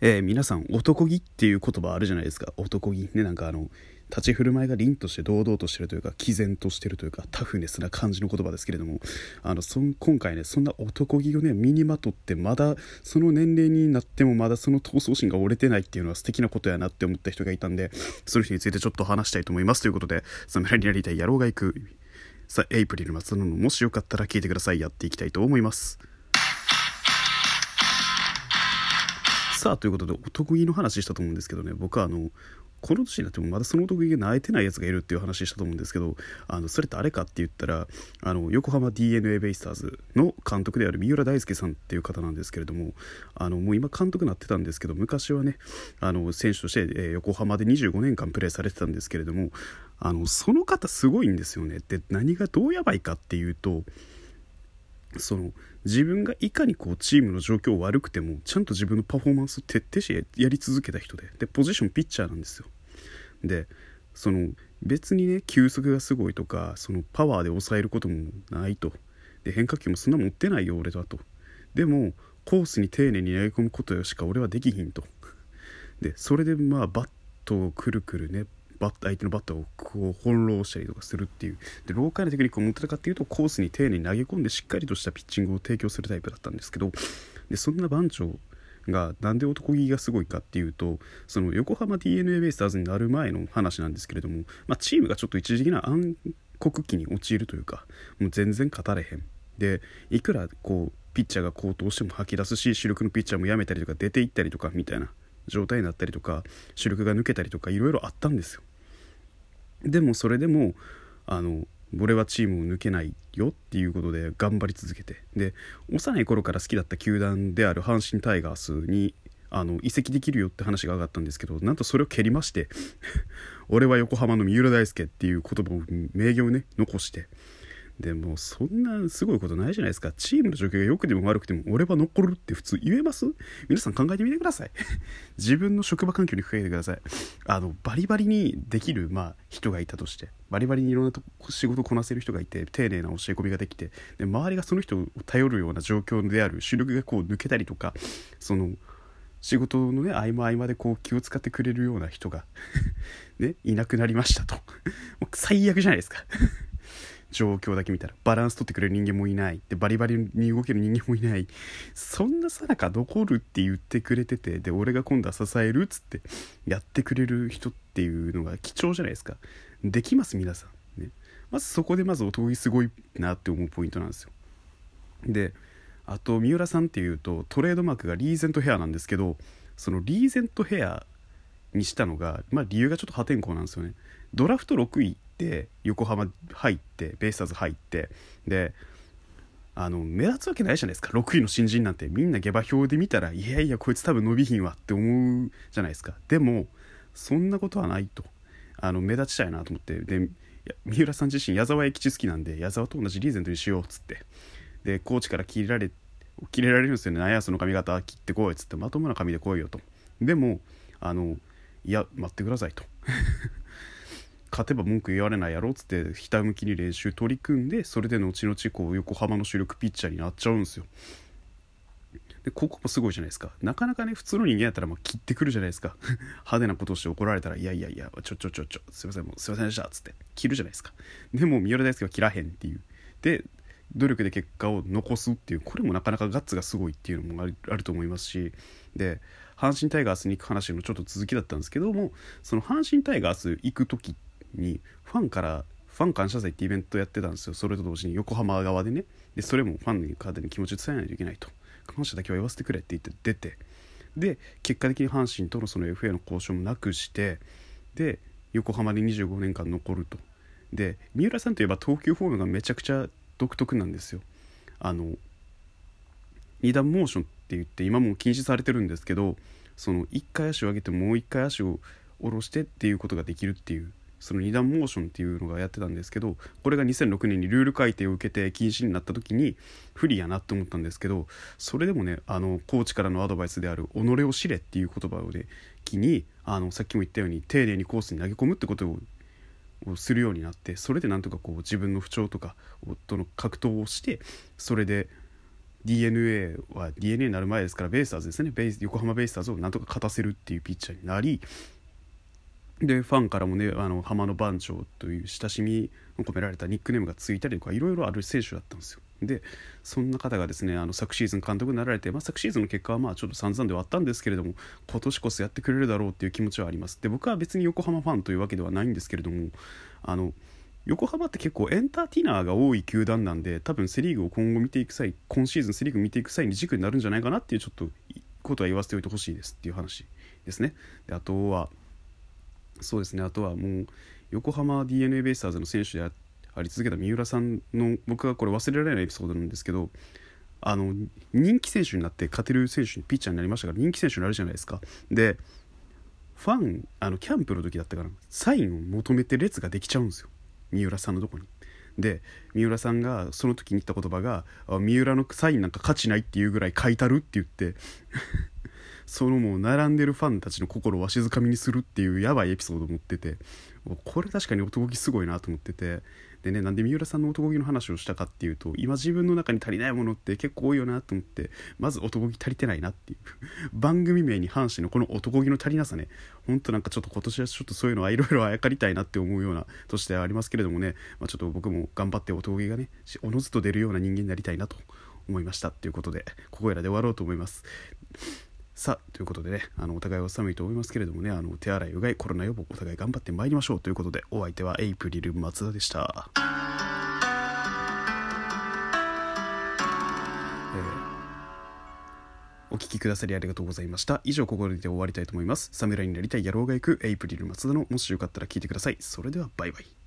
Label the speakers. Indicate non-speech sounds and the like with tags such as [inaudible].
Speaker 1: えー、皆さん男気っていう言葉あるじゃないですか。男気ねなんかあの立ち振る舞いが凛として堂々としてるというか毅然としてるというかタフネスな感じの言葉ですけれどもあのそ今回ねそんな男気をね身にまとってまだその年齢になってもまだその闘争心が折れてないっていうのは素敵なことやなって思った人がいたんでその人についてちょっと話したいと思いますということで侍になりたい野郎が行くさエイプリル松野のもしよかったら聞いてください。やっていきたいと思います。さあということでお得意の話したと思うんですけどね。僕はあのこの年になってもまだその得意が泣いてないやつがいるっていう話したと思うんですけどあのそれ誰かって言ったらあの横浜 d n a ベイスターズの監督である三浦大輔さんっていう方なんですけれどもあのもう今監督になってたんですけど昔はねあの選手として、え、横浜で25年間プレーされてたんですけれどもあのその方すごいんですよね。で何がどうやばいかっていうとその自分がいかにこうチームの状況悪くてもちゃんと自分のパフォーマンスを徹底してやり続けた人ででポジションピッチャーなんですよ。でその別にね球速がすごいとかそのパワーで抑えることもないと。で変化球もそんな持ってないよ俺だと。でもコースに丁寧に投げ込むことしか俺はできひんと。でそれでまあバットをくるくるねバッ相手のバッターをこう翻弄したりとかするっていう。でローカルなテクニックを持ってたかっていうとコースに丁寧に投げ込んでしっかりとしたピッチングを提供するタイプだったんですけどでそんな番長がなんで男気がすごいかっていうとその横浜 d n a ベイスターズになる前の話なんですけれども、まあ、チームがちょっと一時的な暗黒期に陥るというかもう全然勝たれへん。でいくらこうピッチャーが好投しても吐き出すし主力のピッチャーも辞めたりとか出ていったりとかみたいな状態になったりとか主力が抜けたりとかいろいろあったんですよ。でもそれでもあの俺はチームを抜けないよっていうことで頑張り続けて。で幼い頃から好きだった球団である阪神タイガースにあの移籍できるよって話が上がったんですけどなんとそれを蹴りまして [laughs] 俺は横浜の三浦大輔っていう言葉を名言をね残してでもそんなすごいことないじゃないですか。チームの状況が良くても悪くても俺は残るって普通言えます？皆さん考えてみてください。[laughs] 自分の職場環境に増えてください。あのバリバリにできる、まあ、人がいたとして。バリバリにいろんなと仕事こなせる人がいて丁寧な教え込みができて。で周りがその人を頼るような状況である主力がこう抜けたりとかその仕事のね合間合間でこう気を使ってくれるような人が [laughs] ねいなくなりましたと。[laughs] もう最悪じゃないですか。状況だけ見たらバランス取ってくれる人間もいない。でバリバリに動ける人間もいない。そんなさなか残るって言ってくれててで俺が今度は支えるっつってやってくれる人っていうのが貴重じゃないですか。できます皆さん。ね。まずそこでまず男気すごいなって思うポイントなんですよ。であと三浦さんっていうとトレードマークがリーゼントヘアなんですけどそのリーゼントヘアにしたのが、まあ、理由がちょっと破天荒なんですよね。ドラフト6位って横浜入ってベイスターズ入ってであの目立つわけないじゃないですか。6位の新人なんて。みんな下馬評で見たらいやいやこいつ多分伸びひんわって思うじゃないですか。でもそんなことはないと。あの目立ちたいなと思って。で三浦さん自身矢沢永吉好きなんで矢沢と同じリーゼントにしようっつって。でコーチから切れられ切れられるんですよね。何やその髪型切ってこいっつって。まともな髪で来いよと。でもあのいや待ってくださいと。[laughs] 勝てば文句言われないやろっつってひたむきに練習取り組んでそれで後々こう横浜の主力ピッチャーになっちゃうんですよ。でここもすごいじゃないですか。なかなかね普通の人間やったらもう切ってくるじゃないですか。[laughs] 派手なことをして怒られたらいやいやいやちょちょちょちょすいませんもうすいませんでしたっつって切るじゃないですか。でも三浦大輔は切らへんっていう。で努力で結果を残すっていうこれもなかなかガッツがすごいっていうのもあると思いますしで阪神タイガースに行く話のちょっと続きだったんですけどもその阪神タイガース行く時にファンからファン感謝祭ってイベントやってたんですよ。それと同時に横浜側でね。でそれもファンに方に気持ちを伝えないといけないと。感謝だけは言わせてくれって言って出て。で結果的に阪神とのその FA の交渉もなくしてで横浜で25年間残ると。で三浦さんといえば投球フォームがめちゃくちゃ独特なんですよ。あの二段モーションって言って今も禁止されてるんですけどその1回足を上げてもう1回足を下ろしてっていうことができるっていうその2段モーションっていうのがやってたんですけどこれが2006年にルール改定を受けて禁止になった時に不利やなって思ったんですけどそれでもねあのコーチからのアドバイスである「己を知れ」っていう言葉をね気にあのさっきも言ったように丁寧にコースに投げ込むってことををするようになってそれでなんとかこう自分の不調とかとの格闘をしてそれで d n a は d n a になる前ですからベイスターズですね。ベイ横浜ベイスターズをなんとか勝たせるっていうピッチャーになりでファンからもねあの浜の番長という親しみを込められたニックネームがついたりとかいろいろある選手だったんですよ。でそんな方がですねあの昨シーズン監督になられて、まあ、昨シーズンの結果はまあちょっと散々ではあったんですけれども今年こそやってくれるだろうっていう気持ちはあります。で僕は別に横浜ファンというわけではないんですけれどもあの横浜って結構エンターテイナーが多い球団なんで多分セ・リーグを今後見ていく際今シーズンセ・リーグ見ていく際に軸になるんじゃないかなっていうちょっとことは言わせておいてほしいですっていう話ですね。であとはそうですねあとはもう横浜 d n a ベイスターズの選手でああり続けた三浦さんの僕はこれ忘れられないエピソードなんですけどあの人気選手になって勝てる選手にピッチャーになりましたから人気選手になるじゃないですかでファンあのキャンプの時だったからサインを求めて列ができちゃうんですよ三浦さんのとこに。で三浦さんがその時に言った言葉が「三浦のサインなんか価値ない」っていうぐらい書いたるって言ってそのもう並んでるファンたちの心をわしづかみにするっていうやばいエピソードを持っててこれ確かに男気すごいなと思ってて。でねなんで三浦さんの男気の話をしたかっていうと今自分の中に足りないものって結構多いよなと思ってまず男気足りてないなっていう。番組名に反してのこの男気の足りなさね。ほんとなんかちょっと今年はちょっとそういうのはいろいろあやかりたいなって思うような年ではありますけれどもね、まあ、ちょっと僕も頑張って男気がねおのずと出るような人間になりたいなと思いましたっていうことでここらで終わろうと思います。さあということでねあのお互いは寒いと思いますけれどもねあの手洗いうがいコロナ予防お互い頑張ってまいりましょうということでお相手はエイプリル松田でした、お聞きくださりありがとうございました。以上ここで終わりたいと思います。侍になりたい野郎が行くエイプリル松田のもしよかったら聞いてください。それではバイバイ。